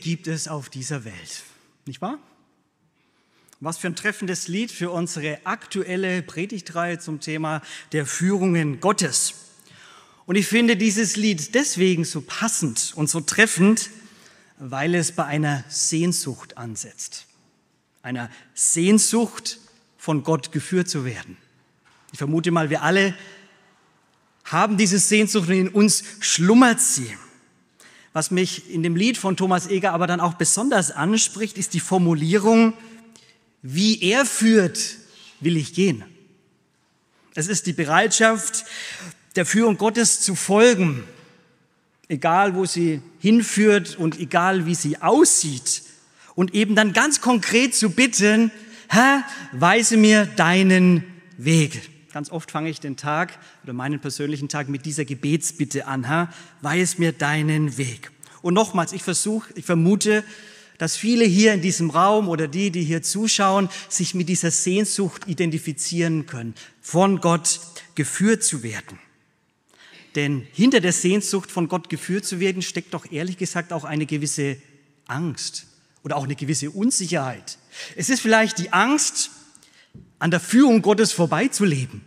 Gibt es auf dieser Welt, nicht wahr? Was für ein treffendes Lied für unsere aktuelle Predigtreihe zum Thema der Führungen Gottes. Und ich finde dieses Lied deswegen so passend und so treffend, weil es bei einer Sehnsucht ansetzt. Einer Sehnsucht, von Gott geführt zu werden. Ich vermute mal, wir alle haben diese Sehnsucht und in uns schlummert sie. Was mich in dem Lied von Thomas Eger aber dann auch besonders anspricht, ist die Formulierung, wie er führt, will ich gehen. Es ist die Bereitschaft, der Führung Gottes zu folgen, egal wo sie hinführt und egal wie sie aussieht. Und eben dann ganz konkret zu bitten, Herr, weise mir deinen Weg. Ganz oft fange ich den Tag oder meinen persönlichen Tag mit dieser Gebetsbitte an. Herr, weis mir deinen Weg. Und nochmals, ich versuche, ich vermute, dass viele hier in diesem Raum oder die, die hier zuschauen, sich mit dieser Sehnsucht identifizieren können, von Gott geführt zu werden. Denn hinter der Sehnsucht, von Gott geführt zu werden, steckt doch ehrlich gesagt auch eine gewisse Angst oder auch eine gewisse Unsicherheit. Es ist vielleicht die Angst, an der Führung Gottes vorbeizuleben.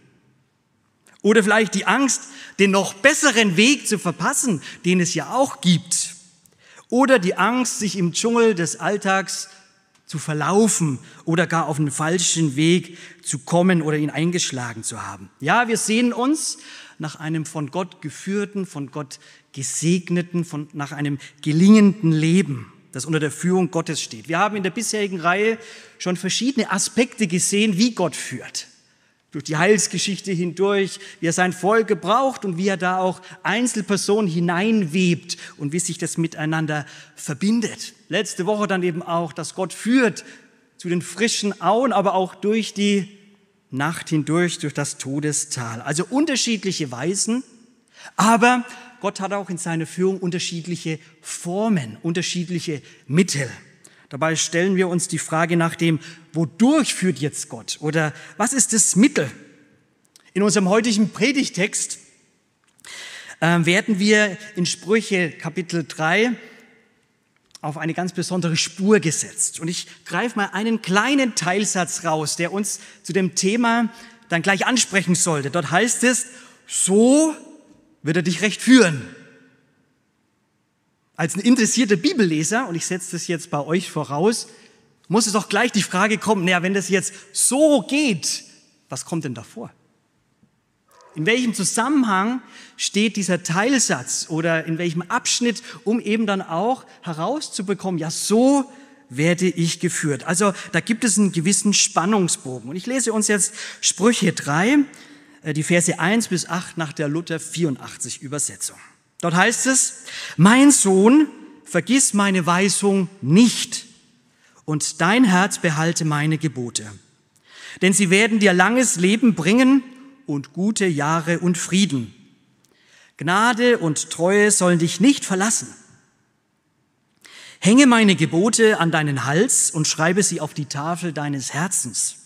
Oder vielleicht die Angst, den noch besseren Weg zu verpassen, den es ja auch gibt. Oder die Angst, sich im Dschungel des Alltags zu verlaufen oder gar auf einen falschen Weg zu kommen oder ihn eingeschlagen zu haben. Ja, wir sehen uns nach einem von Gott geführten, von Gott gesegneten, von, nach einem gelingenden Leben das unter der Führung Gottes steht. Wir haben in der bisherigen Reihe schon verschiedene Aspekte gesehen, wie Gott führt. Durch die Heilsgeschichte hindurch, wie er sein Volk gebraucht und wie er da auch Einzelpersonen hineinwebt und wie sich das miteinander verbindet. Letzte Woche dann eben auch, dass Gott führt zu den frischen Auen, aber auch durch die Nacht hindurch, durch das Todestal. Also unterschiedliche Weisen, aber Gott hat auch in seiner Führung unterschiedliche Formen, unterschiedliche Mittel. Dabei stellen wir uns die Frage nach dem, wodurch führt jetzt Gott oder was ist das Mittel? In unserem heutigen Predigtext äh, werden wir in Sprüche Kapitel 3 auf eine ganz besondere Spur gesetzt. Und ich greife mal einen kleinen Teilsatz raus, der uns zu dem Thema dann gleich ansprechen sollte. Dort heißt es, so wird er dich recht führen. Als ein interessierter Bibelleser, und ich setze das jetzt bei euch voraus, muss es auch gleich die Frage kommen, naja, wenn das jetzt so geht, was kommt denn davor? In welchem Zusammenhang steht dieser Teilsatz oder in welchem Abschnitt, um eben dann auch herauszubekommen, ja, so werde ich geführt. Also da gibt es einen gewissen Spannungsbogen. Und ich lese uns jetzt Sprüche 3, äh, die Verse 1 bis 8 nach der Luther 84 Übersetzung. Dort heißt es, mein Sohn, vergiss meine Weisung nicht und dein Herz behalte meine Gebote. Denn sie werden dir langes Leben bringen und gute Jahre und Frieden. Gnade und Treue sollen dich nicht verlassen. Hänge meine Gebote an deinen Hals und schreibe sie auf die Tafel deines Herzens.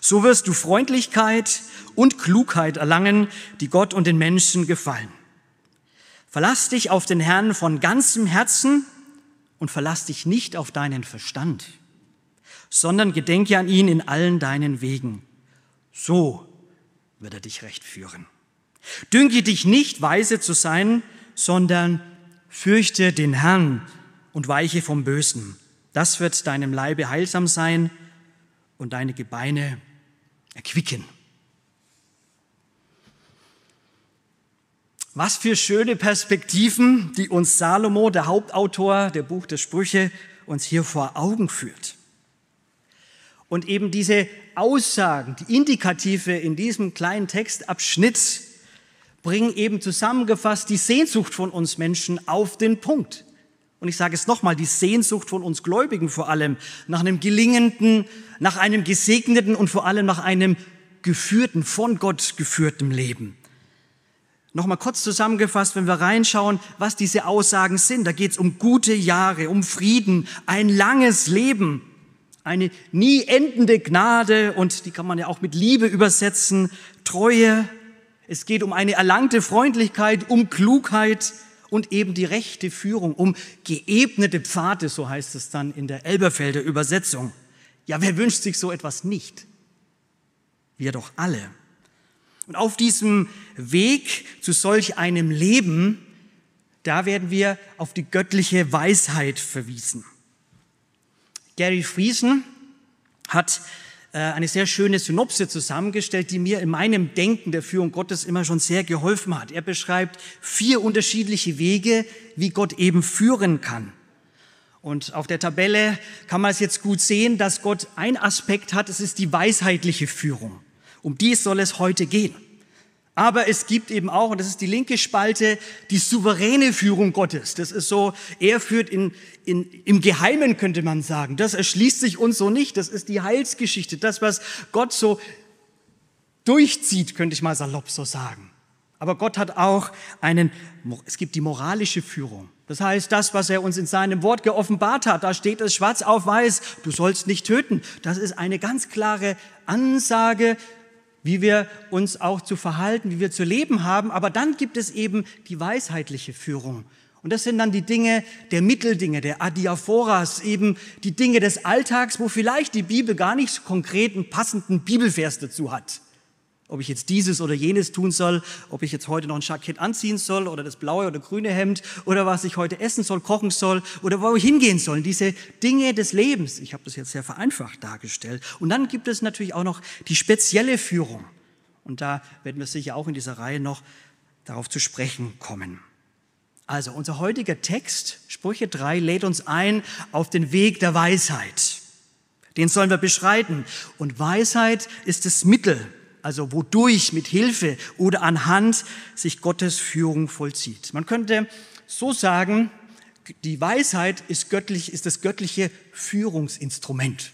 So wirst du Freundlichkeit und Klugheit erlangen, die Gott und den Menschen gefallen. Verlass dich auf den Herrn von ganzem Herzen und verlass dich nicht auf deinen Verstand, sondern gedenke an ihn in allen deinen Wegen. So wird er dich recht führen. Dünke dich nicht, weise zu sein, sondern fürchte den Herrn und weiche vom Bösen. Das wird deinem Leibe heilsam sein und deine Gebeine erquicken. Was für schöne Perspektiven, die uns Salomo, der Hauptautor der Buch der Sprüche, uns hier vor Augen führt. Und eben diese Aussagen, die Indikative in diesem kleinen Textabschnitt bringen eben zusammengefasst die Sehnsucht von uns Menschen auf den Punkt. Und ich sage es nochmal, die Sehnsucht von uns Gläubigen vor allem nach einem gelingenden, nach einem gesegneten und vor allem nach einem geführten, von Gott geführten Leben. Nochmal kurz zusammengefasst, wenn wir reinschauen, was diese Aussagen sind. Da geht es um gute Jahre, um Frieden, ein langes Leben, eine nie endende Gnade und die kann man ja auch mit Liebe übersetzen, Treue. Es geht um eine erlangte Freundlichkeit, um Klugheit, und eben die rechte Führung, um geebnete Pfade, so heißt es dann in der Elberfelder Übersetzung. Ja, wer wünscht sich so etwas nicht? Wir doch alle. Und auf diesem Weg zu solch einem Leben, da werden wir auf die göttliche Weisheit verwiesen. Gary Friesen hat eine sehr schöne Synopse zusammengestellt, die mir in meinem Denken der Führung Gottes immer schon sehr geholfen hat. Er beschreibt vier unterschiedliche Wege, wie Gott eben führen kann. Und auf der Tabelle kann man es jetzt gut sehen, dass Gott ein Aspekt hat, es ist die weisheitliche Führung. Um die soll es heute gehen. Aber es gibt eben auch, und das ist die linke Spalte, die souveräne Führung Gottes. Das ist so, er führt in, in, im Geheimen, könnte man sagen. Das erschließt sich uns so nicht. Das ist die Heilsgeschichte. Das, was Gott so durchzieht, könnte ich mal salopp so sagen. Aber Gott hat auch einen, es gibt die moralische Führung. Das heißt, das, was er uns in seinem Wort geoffenbart hat, da steht es schwarz auf weiß, du sollst nicht töten. Das ist eine ganz klare Ansage, wie wir uns auch zu verhalten, wie wir zu leben haben. Aber dann gibt es eben die weisheitliche Führung. Und das sind dann die Dinge der Mitteldinge, der Adiaphoras, eben die Dinge des Alltags, wo vielleicht die Bibel gar nicht so konkret einen passenden Bibelvers dazu hat ob ich jetzt dieses oder jenes tun soll, ob ich jetzt heute noch ein Jackett anziehen soll oder das blaue oder grüne Hemd oder was ich heute essen soll, kochen soll oder wo ich hingehen soll. Diese Dinge des Lebens. Ich habe das jetzt sehr vereinfacht dargestellt. Und dann gibt es natürlich auch noch die spezielle Führung. Und da werden wir sicher auch in dieser Reihe noch darauf zu sprechen kommen. Also unser heutiger Text, Sprüche 3, lädt uns ein auf den Weg der Weisheit. Den sollen wir beschreiten. Und Weisheit ist das Mittel, also wodurch, mit Hilfe oder anhand sich Gottes Führung vollzieht. Man könnte so sagen, die Weisheit ist, göttlich, ist das göttliche Führungsinstrument.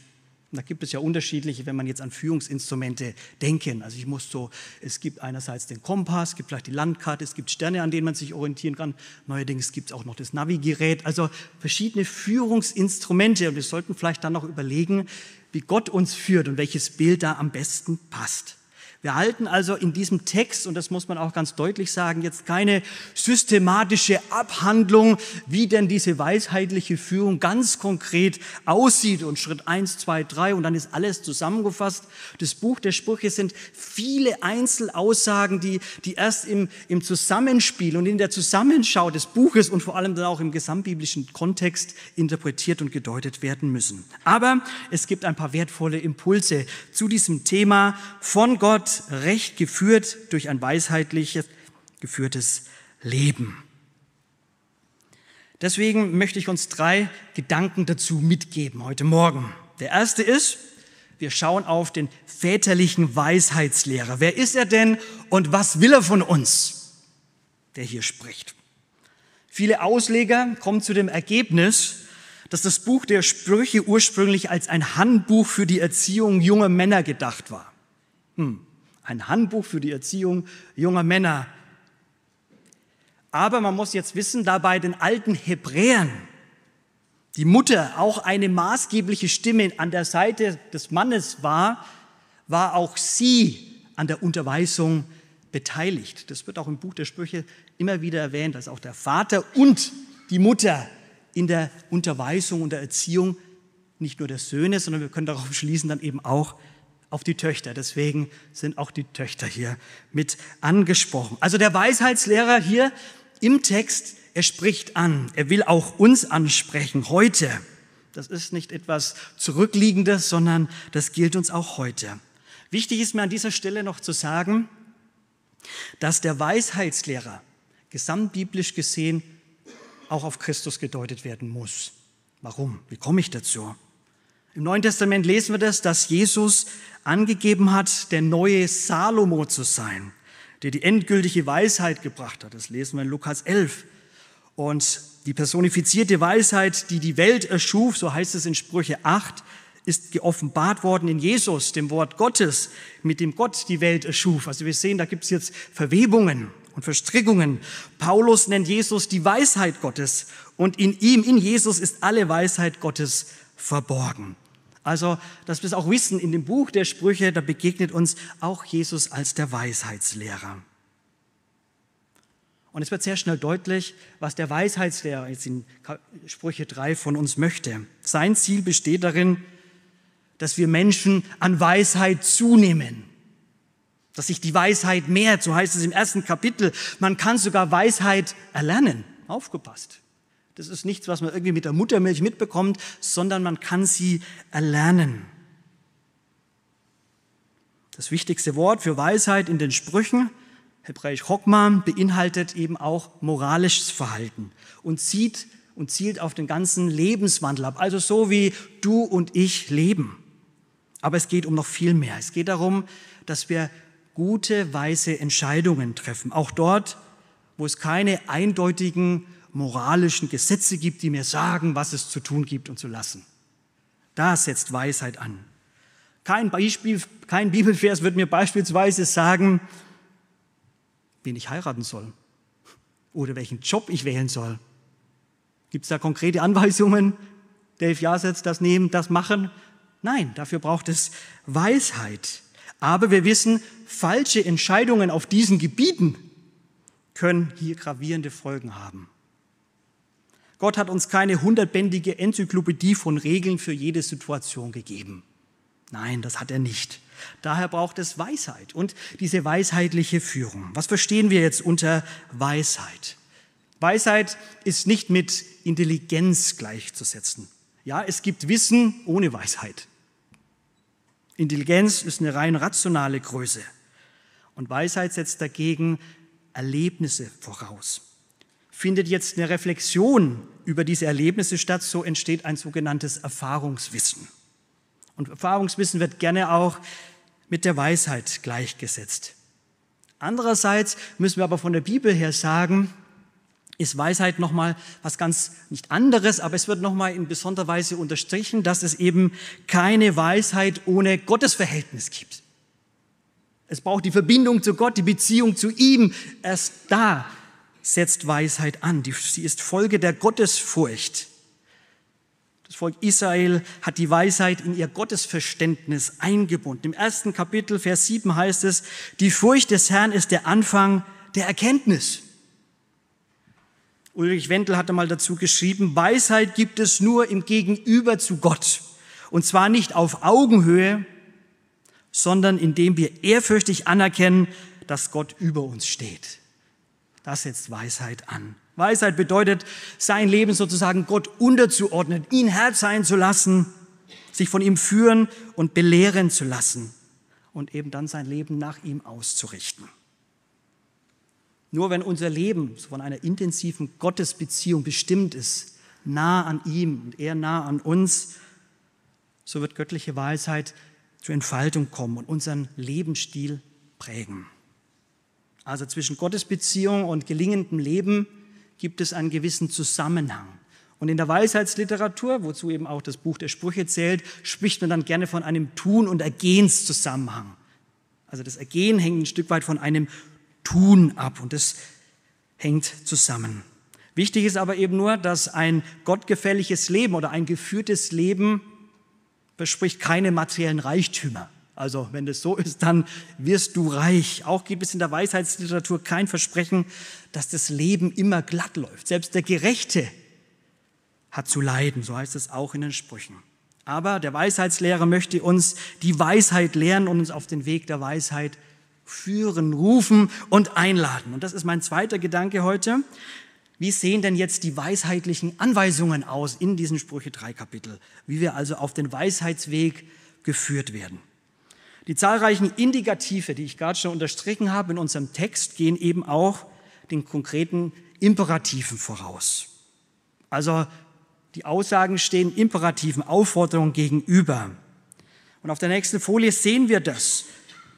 da gibt es ja unterschiedliche, wenn man jetzt an Führungsinstrumente denken. Also ich muss so, es gibt einerseits den Kompass, es gibt vielleicht die Landkarte, es gibt Sterne, an denen man sich orientieren kann. Neuerdings gibt es auch noch das Navigerät. Also verschiedene Führungsinstrumente. Und wir sollten vielleicht dann noch überlegen, wie Gott uns führt und welches Bild da am besten passt. Wir halten also in diesem Text, und das muss man auch ganz deutlich sagen, jetzt keine systematische Abhandlung, wie denn diese weisheitliche Führung ganz konkret aussieht. Und Schritt eins, zwei, drei, und dann ist alles zusammengefasst. Das Buch der Sprüche sind viele Einzelaussagen, die, die erst im, im Zusammenspiel und in der Zusammenschau des Buches und vor allem dann auch im gesamtbiblischen Kontext interpretiert und gedeutet werden müssen. Aber es gibt ein paar wertvolle Impulse zu diesem Thema von Gott recht geführt durch ein weisheitliches geführtes Leben. Deswegen möchte ich uns drei Gedanken dazu mitgeben heute Morgen. Der erste ist, wir schauen auf den väterlichen Weisheitslehrer. Wer ist er denn und was will er von uns, der hier spricht? Viele Ausleger kommen zu dem Ergebnis, dass das Buch der Sprüche ursprünglich als ein Handbuch für die Erziehung junger Männer gedacht war. Hm ein Handbuch für die Erziehung junger Männer. Aber man muss jetzt wissen, da bei den alten Hebräern die Mutter auch eine maßgebliche Stimme an der Seite des Mannes war, war auch sie an der Unterweisung beteiligt. Das wird auch im Buch der Sprüche immer wieder erwähnt, dass auch der Vater und die Mutter in der Unterweisung und der Erziehung nicht nur der Söhne, sondern wir können darauf schließen, dann eben auch auf die Töchter. Deswegen sind auch die Töchter hier mit angesprochen. Also der Weisheitslehrer hier im Text, er spricht an. Er will auch uns ansprechen heute. Das ist nicht etwas Zurückliegendes, sondern das gilt uns auch heute. Wichtig ist mir an dieser Stelle noch zu sagen, dass der Weisheitslehrer gesamtbiblisch gesehen auch auf Christus gedeutet werden muss. Warum? Wie komme ich dazu? Im Neuen Testament lesen wir das, dass Jesus angegeben hat, der neue Salomo zu sein, der die endgültige Weisheit gebracht hat. Das lesen wir in Lukas 11. Und die personifizierte Weisheit, die die Welt erschuf, so heißt es in Sprüche 8, ist geoffenbart worden in Jesus, dem Wort Gottes, mit dem Gott die Welt erschuf. Also wir sehen, da gibt es jetzt Verwebungen und Verstrickungen. Paulus nennt Jesus die Weisheit Gottes und in ihm, in Jesus ist alle Weisheit Gottes verborgen. Also, dass wir es auch wissen, in dem Buch der Sprüche, da begegnet uns auch Jesus als der Weisheitslehrer. Und es wird sehr schnell deutlich, was der Weisheitslehrer jetzt in Sprüche 3 von uns möchte. Sein Ziel besteht darin, dass wir Menschen an Weisheit zunehmen. Dass sich die Weisheit mehrt, so heißt es im ersten Kapitel. Man kann sogar Weisheit erlernen. Aufgepasst. Das ist nichts, was man irgendwie mit der Muttermilch mitbekommt, sondern man kann sie erlernen. Das wichtigste Wort für Weisheit in den Sprüchen, hebräisch Chokma, beinhaltet eben auch moralisches Verhalten und zieht und zielt auf den ganzen Lebenswandel ab, also so wie du und ich leben. Aber es geht um noch viel mehr. Es geht darum, dass wir gute, weise Entscheidungen treffen. Auch dort, wo es keine eindeutigen moralischen Gesetze gibt, die mir sagen, was es zu tun gibt und zu lassen. Da setzt Weisheit an. Kein, Beispiel, kein Bibelvers wird mir beispielsweise sagen, wen ich heiraten soll oder welchen Job ich wählen soll. Gibt es da konkrete Anweisungen? Dave Jasets, das nehmen, das machen? Nein, dafür braucht es Weisheit. Aber wir wissen, falsche Entscheidungen auf diesen Gebieten können hier gravierende Folgen haben. Gott hat uns keine hundertbändige Enzyklopädie von Regeln für jede Situation gegeben. Nein, das hat er nicht. Daher braucht es Weisheit und diese weisheitliche Führung. Was verstehen wir jetzt unter Weisheit? Weisheit ist nicht mit Intelligenz gleichzusetzen. Ja, es gibt Wissen ohne Weisheit. Intelligenz ist eine rein rationale Größe. Und Weisheit setzt dagegen Erlebnisse voraus. Findet jetzt eine Reflexion über diese Erlebnisse statt, so entsteht ein sogenanntes Erfahrungswissen. Und Erfahrungswissen wird gerne auch mit der Weisheit gleichgesetzt. Andererseits müssen wir aber von der Bibel her sagen, ist Weisheit nochmal was ganz nicht anderes, aber es wird nochmal in besonderer Weise unterstrichen, dass es eben keine Weisheit ohne Gottesverhältnis gibt. Es braucht die Verbindung zu Gott, die Beziehung zu ihm. Erst da setzt Weisheit an. Sie ist Folge der Gottesfurcht. Das Volk Israel hat die Weisheit in ihr Gottesverständnis eingebunden. Im ersten Kapitel, Vers 7 heißt es, die Furcht des Herrn ist der Anfang der Erkenntnis. Ulrich Wendel hatte mal dazu geschrieben, Weisheit gibt es nur im Gegenüber zu Gott. Und zwar nicht auf Augenhöhe, sondern indem wir ehrfürchtig anerkennen, dass Gott über uns steht. Das setzt Weisheit an. Weisheit bedeutet, sein Leben sozusagen Gott unterzuordnen, ihn Herr sein zu lassen, sich von ihm führen und belehren zu lassen und eben dann sein Leben nach ihm auszurichten. Nur wenn unser Leben von einer intensiven Gottesbeziehung bestimmt ist, nah an ihm und er nah an uns, so wird göttliche Weisheit zur Entfaltung kommen und unseren Lebensstil prägen. Also zwischen Gottesbeziehung und gelingendem Leben gibt es einen gewissen Zusammenhang. Und in der Weisheitsliteratur, wozu eben auch das Buch der Sprüche zählt, spricht man dann gerne von einem Tun- und Ergehenszusammenhang. Also das Ergehen hängt ein Stück weit von einem Tun ab und das hängt zusammen. Wichtig ist aber eben nur, dass ein gottgefälliges Leben oder ein geführtes Leben verspricht keine materiellen Reichtümer. Also wenn das so ist, dann wirst du reich. Auch gibt es in der Weisheitsliteratur kein Versprechen, dass das Leben immer glatt läuft. Selbst der Gerechte hat zu leiden, so heißt es auch in den Sprüchen. Aber der Weisheitslehrer möchte uns die Weisheit lehren und uns auf den Weg der Weisheit führen, rufen und einladen. Und das ist mein zweiter Gedanke heute. Wie sehen denn jetzt die weisheitlichen Anweisungen aus in diesen Sprüche 3 Kapitel? Wie wir also auf den Weisheitsweg geführt werden. Die zahlreichen Indikative, die ich gerade schon unterstrichen habe in unserem Text, gehen eben auch den konkreten Imperativen voraus. Also die Aussagen stehen imperativen Aufforderungen gegenüber. Und auf der nächsten Folie sehen wir das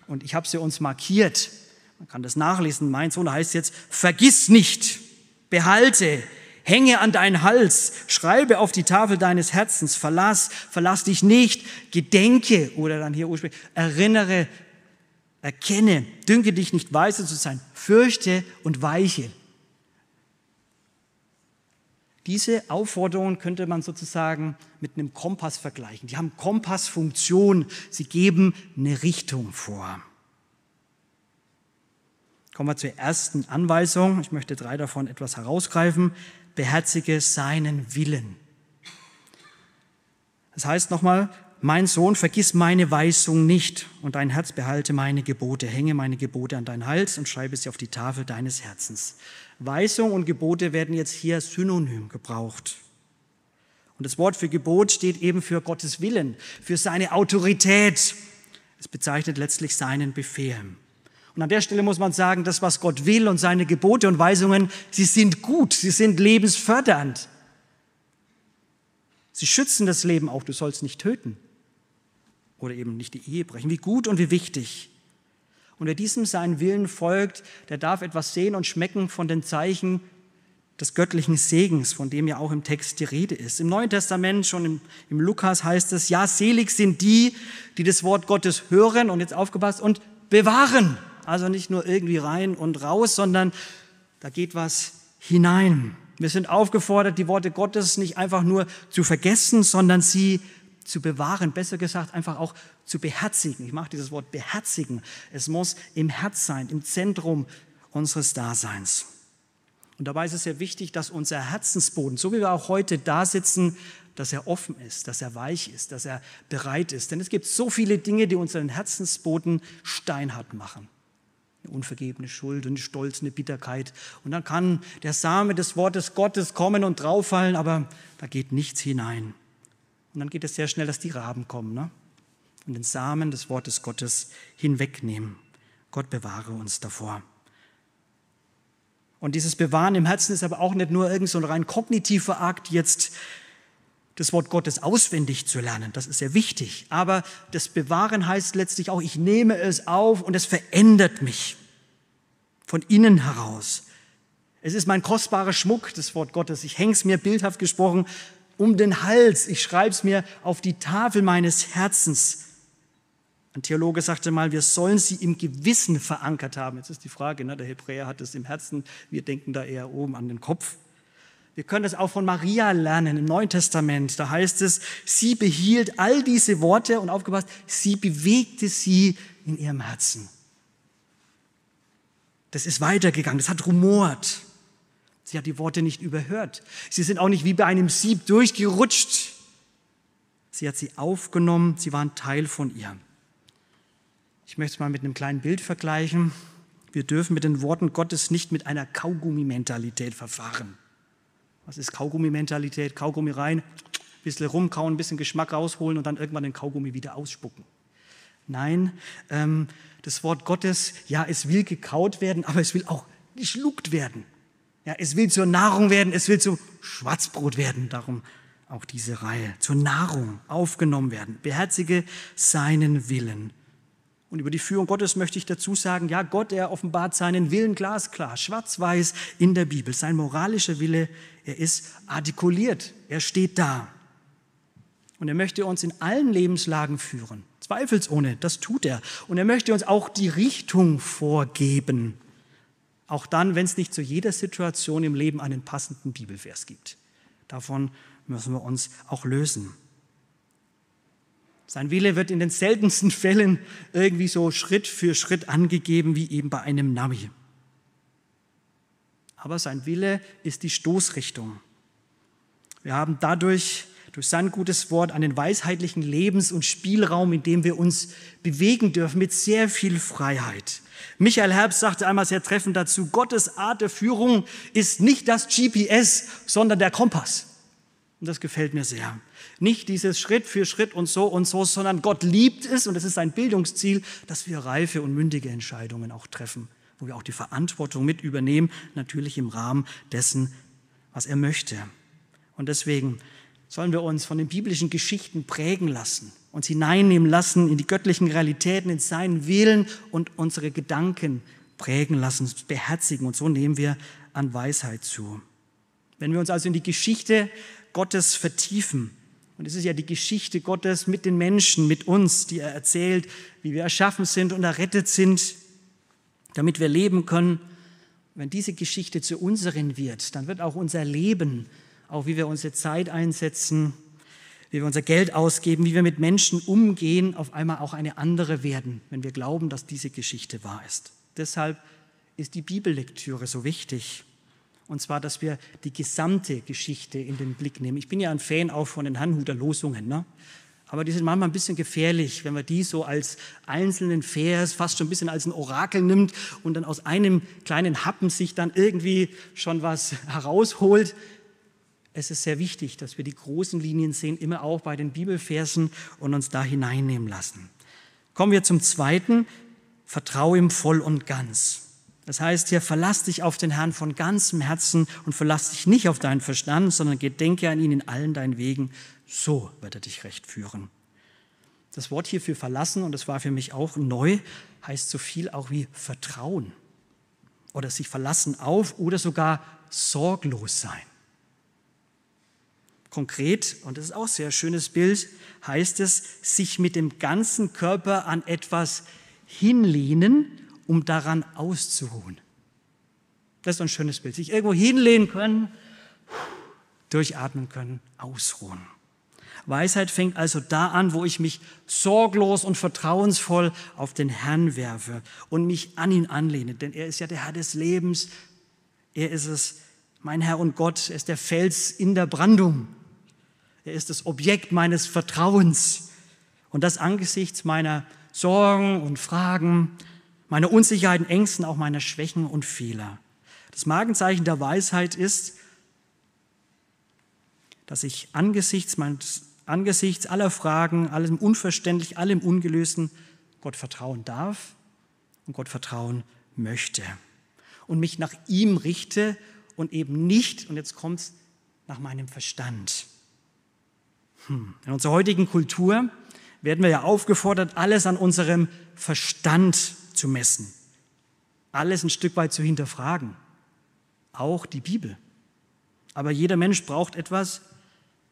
und ich habe sie uns markiert, Man kann das nachlesen. Mein Sohn heißt jetzt, vergiss nicht, behalte, hänge an deinen Hals, schreibe auf die Tafel deines Herzens, verlass, verlass dich nicht, gedenke oder dann hier ursprünglich, erinnere, erkenne, dünke dich nicht weise zu sein, fürchte und weiche. Diese Aufforderungen könnte man sozusagen mit einem Kompass vergleichen. Die haben Kompassfunktion. Sie geben eine Richtung vor. Kommen wir zur ersten Anweisung. Ich möchte drei davon etwas herausgreifen. Beherzige seinen Willen. Das heißt nochmal, mein Sohn, vergiss meine Weisung nicht und dein Herz behalte meine Gebote, hänge meine Gebote an deinen Hals und schreibe sie auf die Tafel deines Herzens. Weisung und Gebote werden jetzt hier synonym gebraucht. Und das Wort für Gebot steht eben für Gottes Willen, für seine Autorität. Es bezeichnet letztlich seinen Befehl. Und an der Stelle muss man sagen, das, was Gott will und seine Gebote und Weisungen, sie sind gut, sie sind lebensfördernd. Sie schützen das Leben auch, du sollst nicht töten oder eben nicht die Ehe brechen. Wie gut und wie wichtig. Und wer diesem seinen Willen folgt, der darf etwas sehen und schmecken von den Zeichen des göttlichen Segens, von dem ja auch im Text die Rede ist. Im Neuen Testament, schon im, im Lukas heißt es, ja, selig sind die, die das Wort Gottes hören und jetzt aufgepasst und bewahren. Also nicht nur irgendwie rein und raus, sondern da geht was hinein. Wir sind aufgefordert, die Worte Gottes nicht einfach nur zu vergessen, sondern sie zu bewahren, besser gesagt einfach auch zu beherzigen. Ich mache dieses Wort beherzigen. Es muss im Herz sein, im Zentrum unseres Daseins. Und dabei ist es sehr wichtig, dass unser Herzensboden, so wie wir auch heute da sitzen, dass er offen ist, dass er weich ist, dass er bereit ist. Denn es gibt so viele Dinge, die unseren Herzensboden steinhart machen. Eine unvergebene Schuld, eine Stolz, eine Bitterkeit. Und dann kann der Same des Wortes Gottes kommen und drauffallen, aber da geht nichts hinein. Und dann geht es sehr schnell, dass die Raben kommen ne? und den Samen des Wortes Gottes hinwegnehmen. Gott bewahre uns davor. Und dieses Bewahren im Herzen ist aber auch nicht nur irgend so ein rein kognitiver Akt, jetzt das Wort Gottes auswendig zu lernen. Das ist sehr wichtig. Aber das Bewahren heißt letztlich auch, ich nehme es auf und es verändert mich von innen heraus. Es ist mein kostbarer Schmuck, das Wort Gottes. Ich hänge es mir bildhaft gesprochen um den Hals. Ich schreibe es mir auf die Tafel meines Herzens. Ein Theologe sagte mal, wir sollen sie im Gewissen verankert haben. Jetzt ist die Frage, ne, der Hebräer hat es im Herzen, wir denken da eher oben an den Kopf. Wir können das auch von Maria lernen im Neuen Testament. Da heißt es, sie behielt all diese Worte und aufgepasst, sie bewegte sie in ihrem Herzen. Das ist weitergegangen, das hat rumort. Sie hat die Worte nicht überhört. Sie sind auch nicht wie bei einem Sieb durchgerutscht. Sie hat sie aufgenommen, sie waren Teil von ihr. Ich möchte es mal mit einem kleinen Bild vergleichen. Wir dürfen mit den Worten Gottes nicht mit einer Kaugummi-Mentalität verfahren. Was ist Kaugummi-Mentalität? Kaugummi rein, ein bisschen rumkauen, ein bisschen Geschmack rausholen und dann irgendwann den Kaugummi wieder ausspucken. Nein, ähm, das Wort Gottes, ja, es will gekaut werden, aber es will auch geschluckt werden. Ja, es will zur Nahrung werden, es will zu Schwarzbrot werden. Darum auch diese Reihe. Zur Nahrung aufgenommen werden. Beherzige seinen Willen. Und über die Führung Gottes möchte ich dazu sagen, ja, Gott, er offenbart seinen Willen glasklar, schwarz-weiß in der Bibel. Sein moralischer Wille, er ist artikuliert, er steht da. Und er möchte uns in allen Lebenslagen führen, zweifelsohne, das tut er. Und er möchte uns auch die Richtung vorgeben. Auch dann, wenn es nicht zu jeder Situation im Leben einen passenden Bibelvers gibt. Davon müssen wir uns auch lösen. Sein Wille wird in den seltensten Fällen irgendwie so Schritt für Schritt angegeben, wie eben bei einem Navi. Aber sein Wille ist die Stoßrichtung. Wir haben dadurch durch sein gutes Wort einen weisheitlichen Lebens- und Spielraum, in dem wir uns bewegen dürfen, mit sehr viel Freiheit. Michael Herbst sagte einmal sehr treffend dazu, Gottes Art der Führung ist nicht das GPS, sondern der Kompass. Und das gefällt mir sehr. Nicht dieses Schritt für Schritt und so und so, sondern Gott liebt es, und das ist sein Bildungsziel, dass wir reife und mündige Entscheidungen auch treffen, wo wir auch die Verantwortung mit übernehmen, natürlich im Rahmen dessen, was er möchte. Und deswegen sollen wir uns von den biblischen Geschichten prägen lassen, uns hineinnehmen lassen in die göttlichen Realitäten, in seinen Willen und unsere Gedanken prägen lassen, beherzigen. Und so nehmen wir an Weisheit zu. Wenn wir uns also in die Geschichte Gottes vertiefen, und es ist ja die Geschichte Gottes mit den Menschen, mit uns, die er erzählt, wie wir erschaffen sind und errettet sind, damit wir leben können. Wenn diese Geschichte zu unseren wird, dann wird auch unser Leben, auch wie wir unsere Zeit einsetzen, wie wir unser Geld ausgeben, wie wir mit Menschen umgehen, auf einmal auch eine andere werden, wenn wir glauben, dass diese Geschichte wahr ist. Deshalb ist die Bibellektüre so wichtig. Und zwar, dass wir die gesamte Geschichte in den Blick nehmen. Ich bin ja ein Fan auch von den Hanhuter Losungen. Ne? Aber die sind manchmal ein bisschen gefährlich, wenn man die so als einzelnen Vers, fast schon ein bisschen als ein Orakel nimmt und dann aus einem kleinen Happen sich dann irgendwie schon was herausholt. Es ist sehr wichtig, dass wir die großen Linien sehen, immer auch bei den Bibelversen und uns da hineinnehmen lassen. Kommen wir zum zweiten. Vertraue ihm voll und ganz. Das heißt hier, verlass dich auf den Herrn von ganzem Herzen und verlass dich nicht auf deinen Verstand, sondern gedenke an ihn in allen deinen Wegen. So wird er dich recht führen. Das Wort hier für verlassen, und das war für mich auch neu, heißt so viel auch wie Vertrauen oder sich verlassen auf oder sogar sorglos sein. Konkret, und das ist auch ein sehr schönes Bild, heißt es, sich mit dem ganzen Körper an etwas hinlehnen um daran auszuruhen. Das ist ein schönes Bild. Sich irgendwo hinlehnen können, durchatmen können, ausruhen. Weisheit fängt also da an, wo ich mich sorglos und vertrauensvoll auf den Herrn werfe und mich an ihn anlehne. Denn er ist ja der Herr des Lebens. Er ist es, mein Herr und Gott. Er ist der Fels in der Brandung. Er ist das Objekt meines Vertrauens. Und das angesichts meiner Sorgen und Fragen, meine Unsicherheiten, Ängsten, auch meine Schwächen und Fehler. Das Markenzeichen der Weisheit ist, dass ich angesichts, meines, angesichts aller Fragen, allem Unverständlich, allem Ungelösten Gott vertrauen darf und Gott vertrauen möchte. Und mich nach ihm richte und eben nicht, und jetzt kommt es, nach meinem Verstand. Hm. In unserer heutigen Kultur werden wir ja aufgefordert, alles an unserem Verstand zu messen, alles ein Stück weit zu hinterfragen, auch die Bibel. Aber jeder Mensch braucht etwas,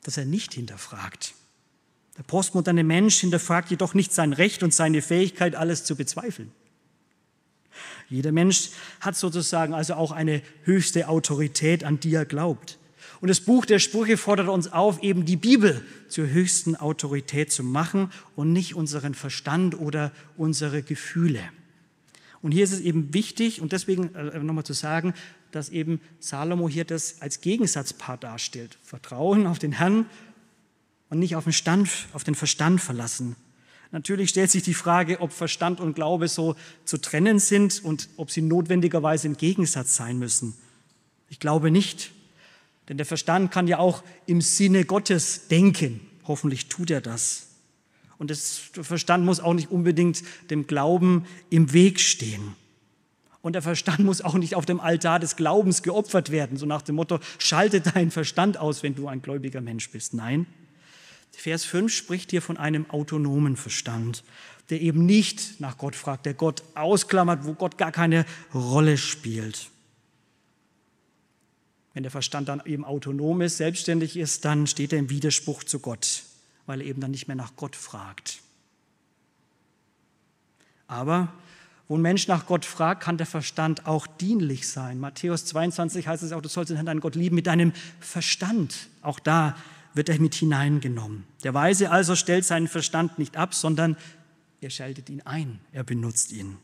das er nicht hinterfragt. Der postmoderne Mensch hinterfragt jedoch nicht sein Recht und seine Fähigkeit, alles zu bezweifeln. Jeder Mensch hat sozusagen also auch eine höchste Autorität, an die er glaubt. Und das Buch der Sprüche fordert uns auf, eben die Bibel zur höchsten Autorität zu machen und nicht unseren Verstand oder unsere Gefühle. Und hier ist es eben wichtig und deswegen äh, nochmal zu sagen, dass eben Salomo hier das als Gegensatzpaar darstellt. Vertrauen auf den Herrn und nicht auf den, Stand, auf den Verstand verlassen. Natürlich stellt sich die Frage, ob Verstand und Glaube so zu trennen sind und ob sie notwendigerweise im Gegensatz sein müssen. Ich glaube nicht, denn der Verstand kann ja auch im Sinne Gottes denken. Hoffentlich tut er das. Und das Verstand muss auch nicht unbedingt dem Glauben im Weg stehen. Und der Verstand muss auch nicht auf dem Altar des Glaubens geopfert werden, so nach dem Motto, schalte deinen Verstand aus, wenn du ein gläubiger Mensch bist. Nein, Vers 5 spricht hier von einem autonomen Verstand, der eben nicht nach Gott fragt, der Gott ausklammert, wo Gott gar keine Rolle spielt. Wenn der Verstand dann eben autonom ist, selbstständig ist, dann steht er im Widerspruch zu Gott weil er eben dann nicht mehr nach Gott fragt. Aber wo ein Mensch nach Gott fragt, kann der Verstand auch dienlich sein. Matthäus 22 heißt es auch, du sollst den Herrn, deinen Gott lieben mit deinem Verstand. Auch da wird er mit hineingenommen. Der Weise also stellt seinen Verstand nicht ab, sondern er schaltet ihn ein, er benutzt ihn.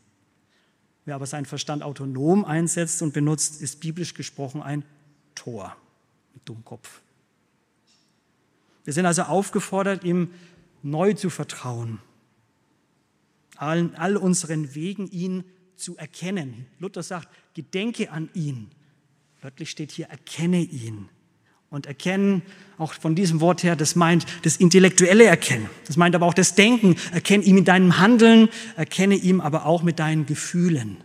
Wer aber seinen Verstand autonom einsetzt und benutzt, ist biblisch gesprochen ein Tor, ein Dummkopf. Wir sind also aufgefordert, ihm neu zu vertrauen, allen, all unseren Wegen ihn zu erkennen. Luther sagt, gedenke an ihn. Wörtlich steht hier, erkenne ihn. Und erkennen, auch von diesem Wort her, das meint das intellektuelle Erkennen. Das meint aber auch das Denken. Erkenne ihn in deinem Handeln, erkenne ihn aber auch mit deinen Gefühlen.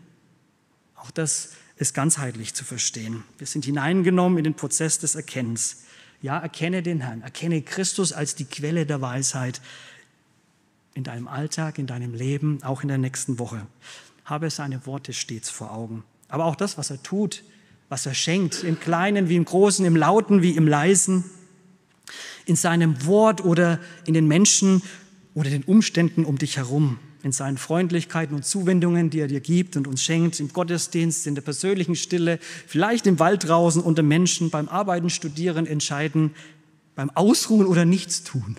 Auch das ist ganzheitlich zu verstehen. Wir sind hineingenommen in den Prozess des Erkennens. Ja, erkenne den Herrn, erkenne Christus als die Quelle der Weisheit in deinem Alltag, in deinem Leben, auch in der nächsten Woche. habe seine Worte stets vor Augen. Aber auch das, was er tut, was er schenkt, im Kleinen wie im Großen, im Lauten wie im Leisen, in seinem Wort oder in den Menschen oder den Umständen um dich herum, in seinen Freundlichkeiten und Zuwendungen, die er dir gibt und uns schenkt, im Gottesdienst, in der persönlichen Stille, vielleicht im Wald draußen unter Menschen, beim Arbeiten, Studieren, Entscheiden, beim Ausruhen oder Nichtstun.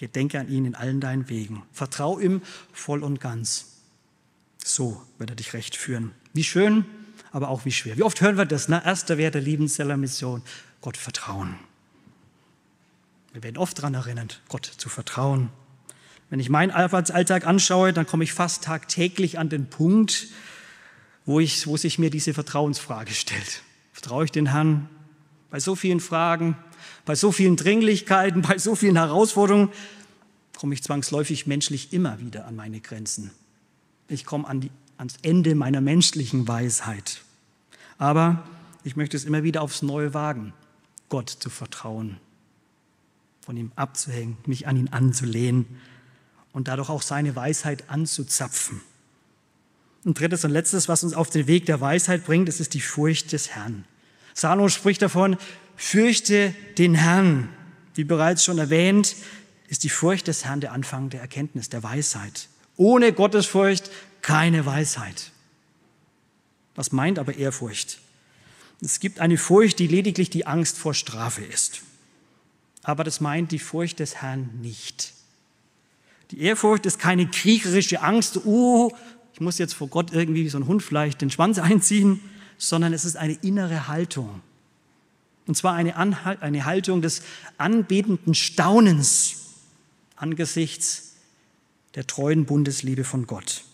Gedenke an ihn in allen deinen Wegen. Vertrau ihm voll und ganz. So wird er dich recht führen. Wie schön, aber auch wie schwer. Wie oft hören wir das? Ne? Erster Wert der Liebenzeller Mission, Gott vertrauen. Wir werden oft daran erinnert, Gott zu vertrauen. Wenn ich meinen Arbeitsalltag anschaue, dann komme ich fast tagtäglich an den Punkt, wo, ich, wo sich mir diese Vertrauensfrage stellt. Vertraue ich den Herrn? Bei so vielen Fragen, bei so vielen Dringlichkeiten, bei so vielen Herausforderungen komme ich zwangsläufig menschlich immer wieder an meine Grenzen. Ich komme an die, ans Ende meiner menschlichen Weisheit. Aber ich möchte es immer wieder aufs Neue wagen, Gott zu vertrauen, von ihm abzuhängen, mich an ihn anzulehnen und dadurch auch seine Weisheit anzuzapfen. Und drittes und letztes, was uns auf den Weg der Weisheit bringt, das ist die Furcht des Herrn. Salomo spricht davon, fürchte den Herrn. Wie bereits schon erwähnt, ist die Furcht des Herrn der Anfang der Erkenntnis, der Weisheit. Ohne Gottesfurcht keine Weisheit. Was meint aber Ehrfurcht? Es gibt eine Furcht, die lediglich die Angst vor Strafe ist. Aber das meint die Furcht des Herrn nicht. Die Ehrfurcht ist keine kriegerische Angst, oh, ich muss jetzt vor Gott irgendwie wie so ein Hund vielleicht den Schwanz einziehen, sondern es ist eine innere Haltung. Und zwar eine, Anhalt, eine Haltung des anbetenden Staunens angesichts der treuen Bundesliebe von Gott.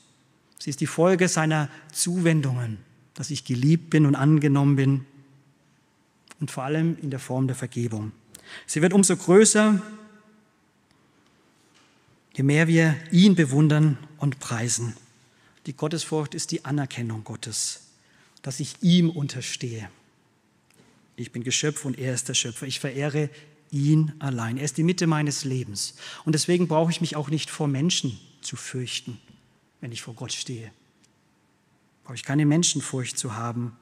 Sie ist die Folge seiner Zuwendungen, dass ich geliebt bin und angenommen bin und vor allem in der Form der Vergebung. Sie wird umso größer, je mehr wir ihn bewundern und preisen. Die Gottesfurcht ist die Anerkennung Gottes, dass ich ihm unterstehe. Ich bin Geschöpf und er ist der Schöpfer. Ich verehre ihn allein. Er ist die Mitte meines Lebens. Und deswegen brauche ich mich auch nicht vor Menschen zu fürchten, wenn ich vor Gott stehe. Brauche ich keine Menschenfurcht zu haben.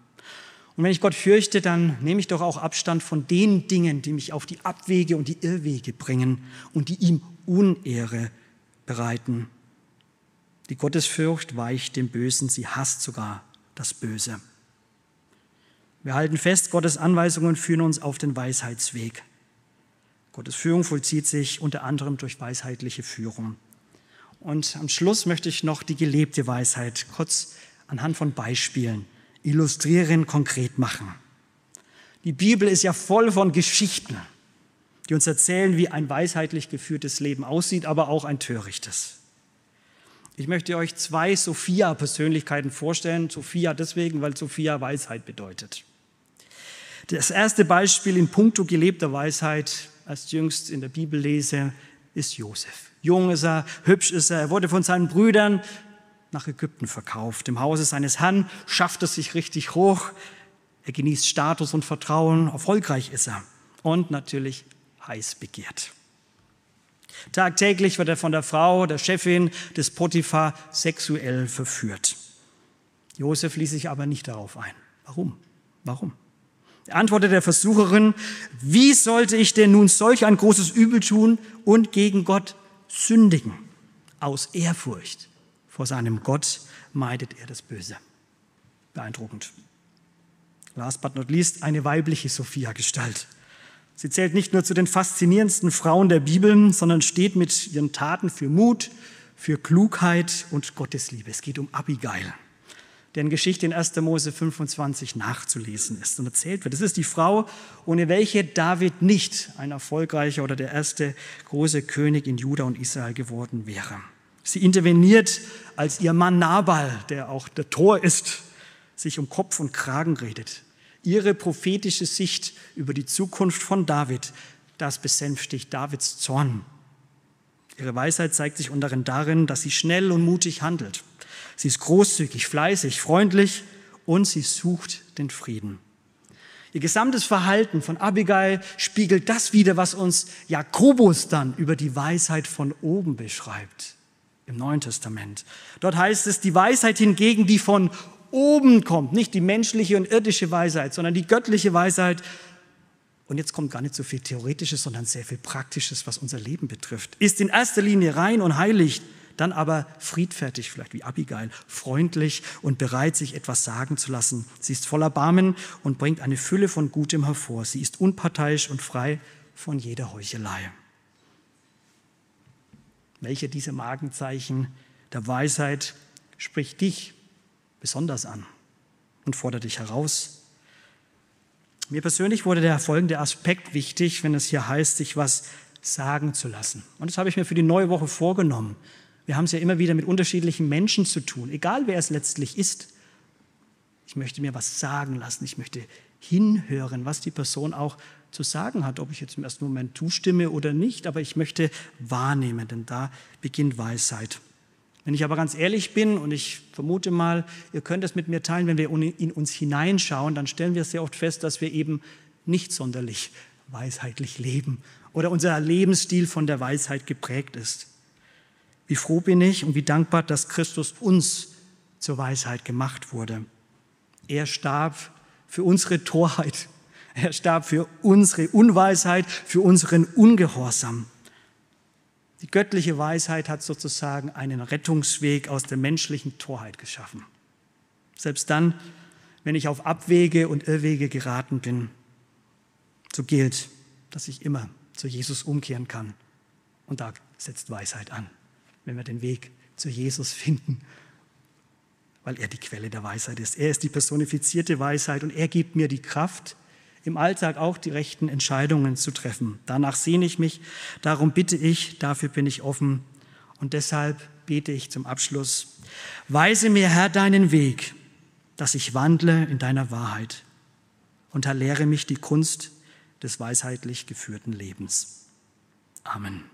Und wenn ich Gott fürchte, dann nehme ich doch auch Abstand von den Dingen, die mich auf die Abwege und die Irrwege bringen und die ihm Unehre bereiten. Die Gottesfurcht weicht dem Bösen, sie hasst sogar das Böse. Wir halten fest, Gottes Anweisungen führen uns auf den Weisheitsweg. Gottes Führung vollzieht sich unter anderem durch weisheitliche Führung. Und am Schluss möchte ich noch die gelebte Weisheit kurz anhand von Beispielen illustrieren, konkret machen. Die Bibel ist ja voll von Geschichten, die uns erzählen, wie ein weisheitlich geführtes Leben aussieht, aber auch ein törichtes. Ich möchte euch zwei Sophia-Persönlichkeiten vorstellen. Sophia deswegen, weil Sophia Weisheit bedeutet. Das erste Beispiel in puncto gelebter Weisheit, als jüngst in der Bibel lese, ist Josef. Jung ist er, hübsch ist er, er wurde von seinen Brüdern nach Ägypten verkauft. Im Hause seines Herrn schafft er sich richtig hoch. Er genießt Status und Vertrauen, erfolgreich ist er und natürlich heiß begehrt. Tagtäglich wird er von der Frau, der Chefin des Potiphar sexuell verführt. Josef ließ sich aber nicht darauf ein. Warum? Warum? Antwortet der Versucherin, wie sollte ich denn nun solch ein großes Übel tun und gegen Gott sündigen? Aus Ehrfurcht vor seinem Gott meidet er das Böse. Beeindruckend. Last but not least eine weibliche Sophia-Gestalt. Sie zählt nicht nur zu den faszinierendsten Frauen der Bibel, sondern steht mit ihren Taten für Mut, für Klugheit und Gottesliebe. Es geht um Abigail deren Geschichte in 1. Mose 25 nachzulesen ist und erzählt wird. Das ist die Frau, ohne welche David nicht ein erfolgreicher oder der erste große König in Juda und Israel geworden wäre. Sie interveniert, als ihr Mann Nabal, der auch der Tor ist, sich um Kopf und Kragen redet. Ihre prophetische Sicht über die Zukunft von David, das besänftigt Davids Zorn. Ihre Weisheit zeigt sich unter anderem darin, dass sie schnell und mutig handelt. Sie ist großzügig, fleißig, freundlich und sie sucht den Frieden. Ihr gesamtes Verhalten von Abigail spiegelt das wider, was uns Jakobus dann über die Weisheit von oben beschreibt. im Neuen Testament. Dort heißt es, die Weisheit hingegen, die von oben kommt, nicht die menschliche und irdische Weisheit, sondern die göttliche Weisheit. Und jetzt kommt gar nicht so viel Theoretisches, sondern sehr viel Praktisches, was unser Leben betrifft. Ist in erster Linie rein und heilig, dann aber friedfertig, vielleicht wie Abigail, freundlich und bereit, sich etwas sagen zu lassen. Sie ist voller Barmen und bringt eine Fülle von Gutem hervor. Sie ist unparteiisch und frei von jeder Heuchelei. Welche dieser Magenzeichen der Weisheit spricht dich besonders an und fordert dich heraus? Mir persönlich wurde der folgende Aspekt wichtig, wenn es hier heißt, sich was sagen zu lassen. Und das habe ich mir für die neue Woche vorgenommen. Wir haben es ja immer wieder mit unterschiedlichen Menschen zu tun, egal wer es letztlich ist. Ich möchte mir was sagen lassen, ich möchte hinhören, was die Person auch zu sagen hat, ob ich jetzt im ersten Moment zustimme oder nicht, aber ich möchte wahrnehmen, denn da beginnt Weisheit. Wenn ich aber ganz ehrlich bin, und ich vermute mal, ihr könnt es mit mir teilen, wenn wir in uns hineinschauen, dann stellen wir sehr oft fest, dass wir eben nicht sonderlich weisheitlich leben oder unser Lebensstil von der Weisheit geprägt ist. Wie froh bin ich und wie dankbar, dass Christus uns zur Weisheit gemacht wurde. Er starb für unsere Torheit. Er starb für unsere Unweisheit, für unseren Ungehorsam. Die göttliche Weisheit hat sozusagen einen Rettungsweg aus der menschlichen Torheit geschaffen. Selbst dann, wenn ich auf Abwege und Irrwege geraten bin, so gilt, dass ich immer zu Jesus umkehren kann. Und da setzt Weisheit an wenn wir den Weg zu Jesus finden, weil er die Quelle der Weisheit ist. Er ist die personifizierte Weisheit und er gibt mir die Kraft, im Alltag auch die rechten Entscheidungen zu treffen. Danach sehne ich mich, darum bitte ich, dafür bin ich offen und deshalb bete ich zum Abschluss. Weise mir, Herr, deinen Weg, dass ich wandle in deiner Wahrheit und erlehre mich die Kunst des weisheitlich geführten Lebens. Amen.